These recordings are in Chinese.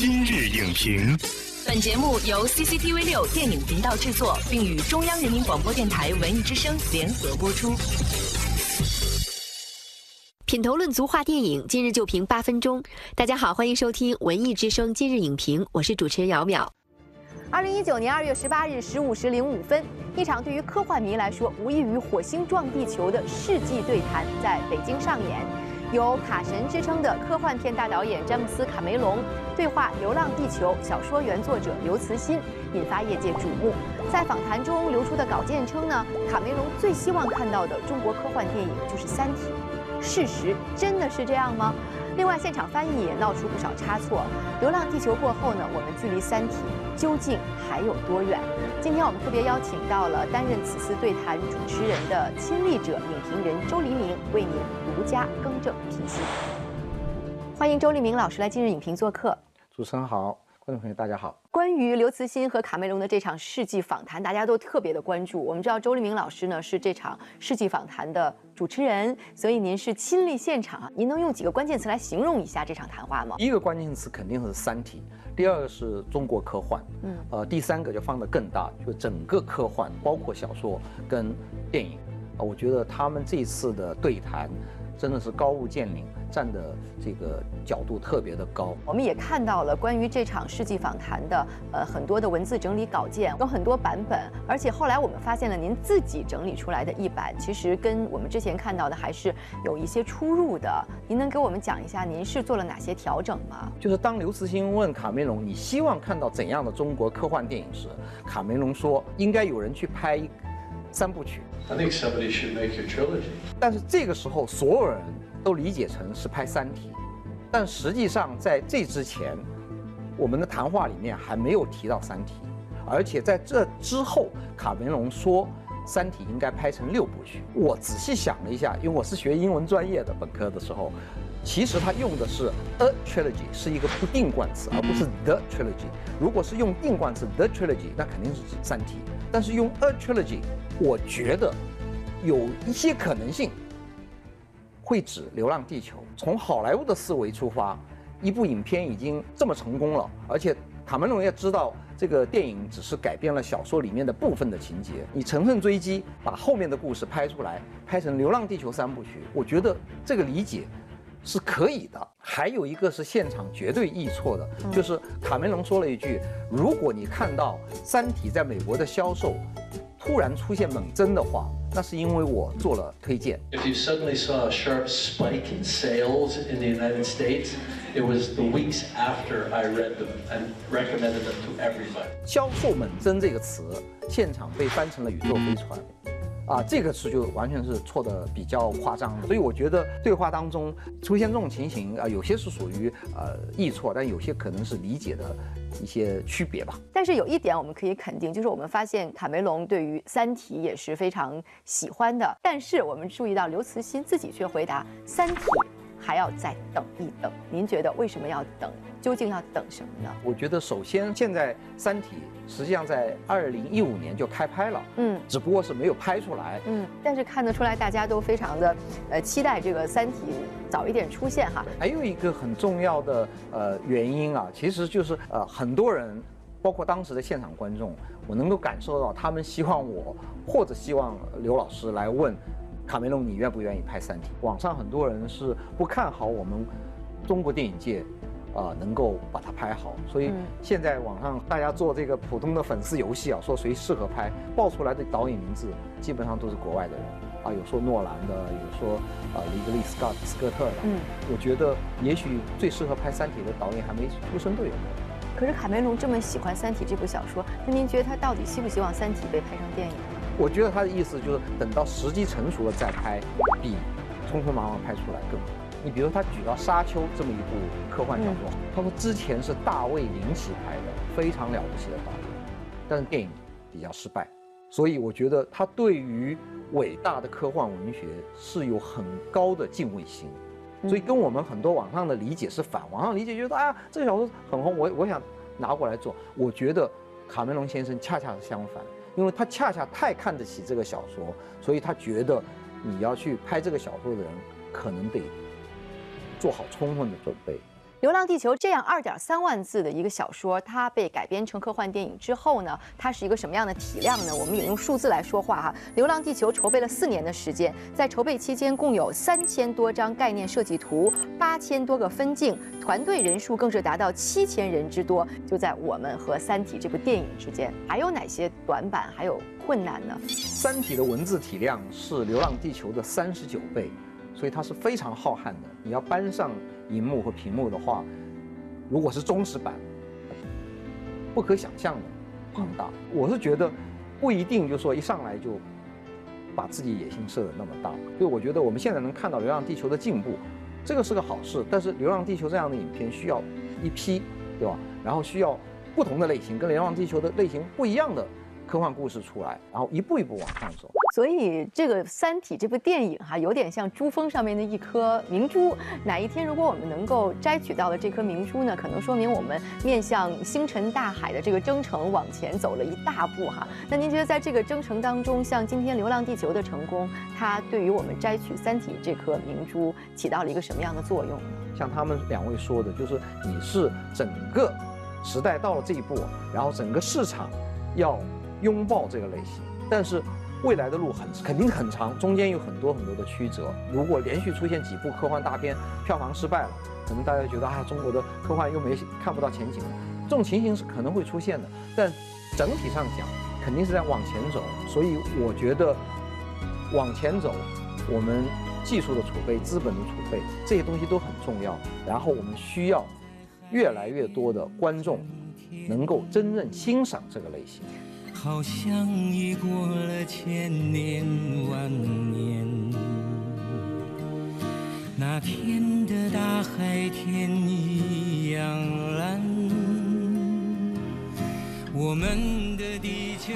今日影评，本节目由 CCTV 六电影频道制作，并与中央人民广播电台文艺之声联合播出。品头论足话电影，今日就评八分钟。大家好，欢迎收听文艺之声今日影评，我是主持人姚淼。二零一九年二月十八日十五时零五分，一场对于科幻迷来说无异于火星撞地球的世纪对谈在北京上演。有“卡神”之称的科幻片大导演詹姆斯·卡梅隆对话《流浪地球》小说原作者刘慈欣，引发业界瞩目。在访谈中流出的稿件称呢，卡梅隆最希望看到的中国科幻电影就是《三体》。事实真的是这样吗？另外，现场翻译也闹出不少差错。《流浪地球》过后呢，我们距离《三体》究竟还有多远？今天我们特别邀请到了担任此次对谈主持人的亲历者影评人周黎明，为您独家更正评析。欢迎周黎明老师来今日影评做客。主持人好。观众朋友，大家好。关于刘慈欣和卡梅隆的这场世纪访谈，大家都特别的关注。我们知道周黎明老师呢是这场世纪访谈的主持人，所以您是亲历现场啊。您能用几个关键词来形容一下这场谈话吗？一个关键词肯定是《三体》，第二个是中国科幻，嗯，呃，第三个就放得更大，就整个科幻，包括小说跟电影啊。我觉得他们这次的对谈。真的是高屋建瓴，站的这个角度特别的高。我们也看到了关于这场世纪访谈的呃很多的文字整理稿件，有很多版本。而且后来我们发现了您自己整理出来的一版，其实跟我们之前看到的还是有一些出入的。您能给我们讲一下您是做了哪些调整吗？就是当刘慈欣问卡梅隆你希望看到怎样的中国科幻电影时，卡梅隆说应该有人去拍三部曲。I think somebody should make a trilogy。但是这个时候，所有人都理解成是拍《三体》，但实际上在这之前，我们的谈话里面还没有提到《三体》，而且在这之后，卡梅隆说《三体》应该拍成六部曲。我仔细想了一下，因为我是学英文专业的，本科的时候，其实他用的是 a trilogy，是一个不定冠词，而不是 the trilogy。如果是用定冠词 the trilogy，那肯定是指《三体》，但是用 a trilogy。我觉得有一些可能性会指《流浪地球》。从好莱坞的思维出发，一部影片已经这么成功了，而且卡梅隆也知道这个电影只是改变了小说里面的部分的情节，你乘胜追击，把后面的故事拍出来，拍成《流浪地球》三部曲，我觉得这个理解是可以的。还有一个是现场绝对易错的，就是卡梅隆说了一句：“如果你看到《三体》在美国的销售。”突然出现猛增的话，那是因为我做了推荐。If you suddenly saw a sharp spike in sales in the United States, it was the weeks after I read them and recommended them to everybody. 销售猛增这个词，现场被翻成了宇宙飞船。啊，这个词就完全是错的比较夸张，所以我觉得对话当中出现这种情形啊，有些是属于呃易错，但有些可能是理解的一些区别吧。但是有一点我们可以肯定，就是我们发现卡梅隆对于《三体》也是非常喜欢的，但是我们注意到刘慈欣自己却回答《三体》。还要再等一等，您觉得为什么要等？究竟要等什么呢？我觉得首先，现在《三体》实际上在二零一五年就开拍了，嗯，只不过是没有拍出来，嗯，但是看得出来大家都非常的，呃，期待这个《三体》早一点出现哈。还有一个很重要的呃原因啊，其实就是呃很多人，包括当时的现场观众，我能够感受到他们希望我或者希望刘老师来问。卡梅隆，你愿不愿意拍《三体》？网上很多人是不看好我们中国电影界，啊，能够把它拍好。所以现在网上大家做这个普通的粉丝游戏啊，说谁适合拍，报出来的导演名字基本上都是国外的人，啊，有说诺兰的，有说啊，雷格利·斯科斯科特的。嗯，我觉得也许最适合拍《三体》的导演还没出生都有。可是卡梅隆这么喜欢《三体》这部小说，那您觉得他到底希不希望《三体》被拍成电影？我觉得他的意思就是等到时机成熟了再拍，比匆匆忙忙拍出来更好。你比如他举到《沙丘》这么一部科幻小说，他说之前是大卫林奇拍的，非常了不起的导演，但是电影比较失败，所以我觉得他对于伟大的科幻文学是有很高的敬畏心，所以跟我们很多网上的理解是反。网上理解觉得啊，这个小说很红，我我想拿过来做。我觉得卡梅隆先生恰恰是相反。因为他恰恰太看得起这个小说，所以他觉得你要去拍这个小说的人，可能得做好充分的准备。《流浪地球》这样二点三万字的一个小说，它被改编成科幻电影之后呢，它是一个什么样的体量呢？我们也用数字来说话哈，《流浪地球》筹备了四年的时间，在筹备期间共有三千多张概念设计图，八千多个分镜，团队人数更是达到七千人之多。就在我们和《三体》这部电影之间，还有哪些短板？还有困难呢？《三体》的文字体量是《流浪地球》的三十九倍，所以它是非常浩瀚的。你要搬上。荧幕和屏幕的话，如果是忠实版，不可想象的庞大。我是觉得不一定，就说一上来就把自己野心设的那么大。所以我觉得我们现在能看到《流浪地球》的进步，这个是个好事。但是《流浪地球》这样的影片需要一批，对吧？然后需要不同的类型，跟《流浪地球》的类型不一样的。科幻故事出来，然后一步一步往上走。所以这个《三体》这部电影哈，有点像珠峰上面的一颗明珠。哪一天如果我们能够摘取到了这颗明珠呢？可能说明我们面向星辰大海的这个征程往前走了一大步哈。那您觉得在这个征程当中，像今天《流浪地球》的成功，它对于我们摘取《三体》这颗明珠起到了一个什么样的作用呢？像他们两位说的，就是你是整个时代到了这一步，然后整个市场要。拥抱这个类型，但是未来的路很肯定很长，中间有很多很多的曲折。如果连续出现几部科幻大片，票房失败了，可能大家觉得啊，中国的科幻又没看不到前景了。这种情形是可能会出现的，但整体上讲，肯定是在往前走。所以我觉得往前走，我们技术的储备、资本的储备这些东西都很重要。然后我们需要越来越多的观众能够真正欣赏这个类型。好像已过了千年万年，那天的大海天一样蓝，我们的地球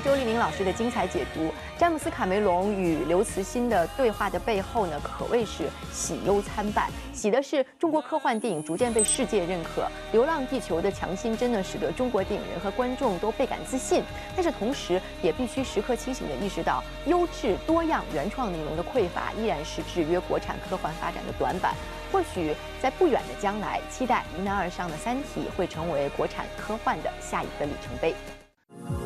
周丽玲老师的精彩解读。詹姆斯·卡梅隆与刘慈欣的对话的背后呢，可谓是喜忧参半。喜的是中国科幻电影逐渐被世界认可，《流浪地球》的强心针呢，使得中国电影人和观众都倍感自信。但是同时，也必须时刻清醒地意识到，优质多样原创内容的匮乏，依然是制约国产科幻发展的短板。或许在不远的将来，期待迎难而上的《三体》会成为国产科幻的下一个里程碑。